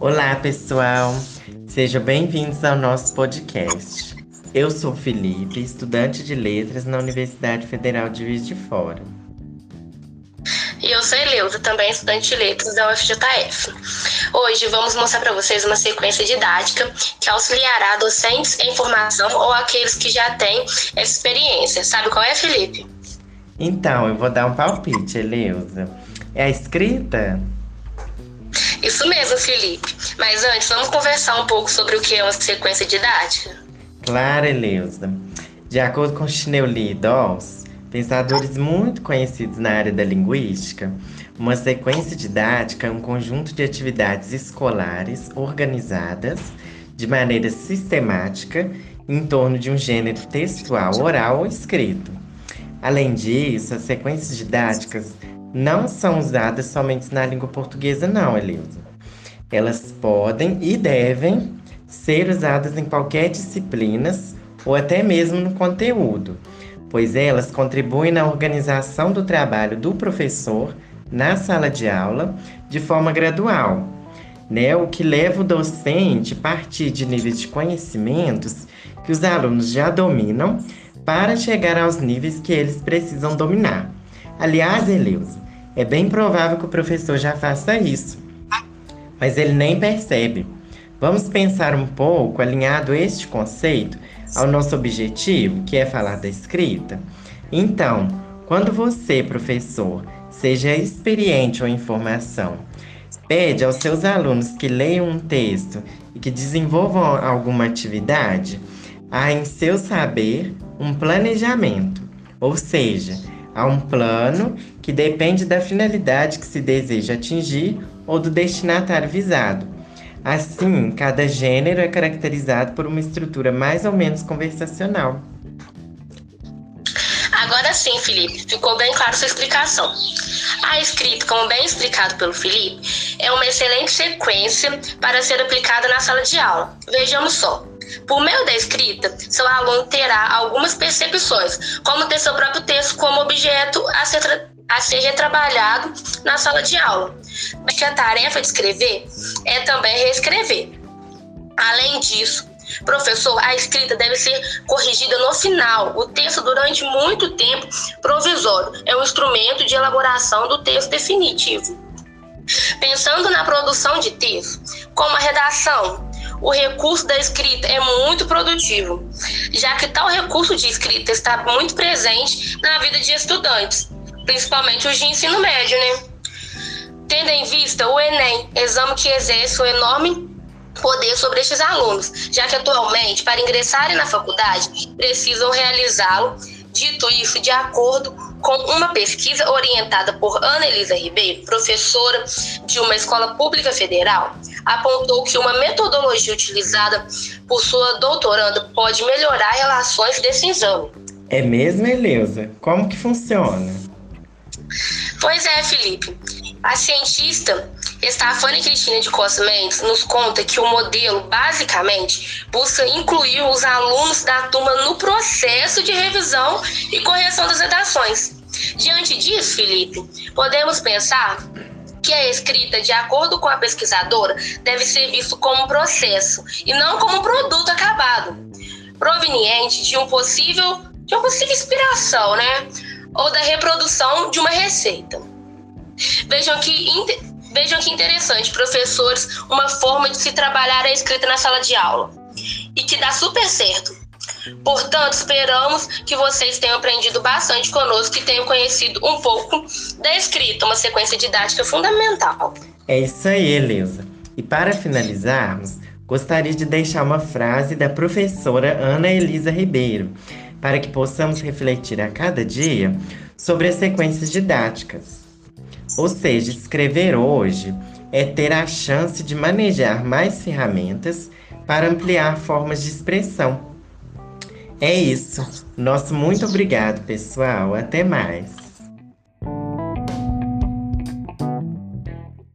Olá, pessoal! Sejam bem-vindos ao nosso podcast. Eu sou Felipe, estudante de letras na Universidade Federal de Juiz de Fora. E eu sou Eleusa, também estudante de letras da UFJF. Hoje vamos mostrar para vocês uma sequência didática que auxiliará docentes em formação ou aqueles que já têm essa experiência. Sabe qual é, Felipe? Então, eu vou dar um palpite, Eleusa. É a escrita? Isso mesmo, Felipe. Mas antes, vamos conversar um pouco sobre o que é uma sequência didática? Claro, Eleusa. De acordo com Schneuli e Dawes, pensadores muito conhecidos na área da linguística, uma sequência didática é um conjunto de atividades escolares organizadas de maneira sistemática em torno de um gênero textual, oral ou escrito. Além disso, as sequências didáticas não são usadas somente na língua portuguesa, não, Elisa. Elas podem e devem ser usadas em qualquer disciplina ou até mesmo no conteúdo, pois elas contribuem na organização do trabalho do professor na sala de aula de forma gradual, né? O que leva o docente a partir de níveis de conhecimentos que os alunos já dominam para chegar aos níveis que eles precisam dominar. Aliás, Eleusa, é bem provável que o professor já faça isso, mas ele nem percebe. Vamos pensar um pouco alinhado este conceito ao nosso objetivo, que é falar da escrita? Então, quando você, professor, seja experiente ou em formação, pede aos seus alunos que leiam um texto e que desenvolvam alguma atividade, há em seu saber um planejamento, ou seja, Há um plano que depende da finalidade que se deseja atingir ou do destinatário visado. Assim, cada gênero é caracterizado por uma estrutura mais ou menos conversacional. Agora sim, Felipe, ficou bem claro sua explicação. A escrita, como bem explicado pelo Felipe, é uma excelente sequência para ser aplicada na sala de aula. Vejamos só. Por meio da escrita, seu aluno terá algumas percepções, como ter seu próprio texto como objeto a ser, a ser retrabalhado na sala de aula. Mas a tarefa de escrever é também reescrever. Além disso, Professor, a escrita deve ser corrigida no final. O texto, durante muito tempo, provisório, é um instrumento de elaboração do texto definitivo. Pensando na produção de texto, como a redação, o recurso da escrita é muito produtivo, já que tal recurso de escrita está muito presente na vida de estudantes, principalmente os de ensino médio, né? Tendo em vista o Enem, exame que exerce um enorme poder sobre estes alunos, já que atualmente, para ingressarem na faculdade, precisam realizá-lo. Dito isso, de acordo com uma pesquisa orientada por Ana Elisa Ribeiro, professora de uma escola pública federal, apontou que uma metodologia utilizada por sua doutoranda pode melhorar relações desse exame. É mesmo, Eleusa? Como que funciona? Pois é, Felipe. A cientista Estafane Cristina de Costa Mendes nos conta que o modelo, basicamente, busca incluir os alunos da turma no processo de revisão e correção das redações. Diante disso, Felipe, podemos pensar que a escrita, de acordo com a pesquisadora, deve ser visto como um processo e não como um produto acabado, proveniente de um possível, de uma possível inspiração, né? Ou da reprodução de uma receita. Vejam que Vejam que interessante, professores, uma forma de se trabalhar a escrita na sala de aula e que dá super certo. Portanto, esperamos que vocês tenham aprendido bastante conosco e tenham conhecido um pouco da escrita, uma sequência didática fundamental. É isso aí, Elisa. E para finalizarmos, gostaria de deixar uma frase da professora Ana Elisa Ribeiro, para que possamos refletir a cada dia sobre as sequências didáticas. Ou seja, escrever hoje é ter a chance de manejar mais ferramentas para ampliar formas de expressão é isso. Nosso muito obrigado, pessoal. Até mais.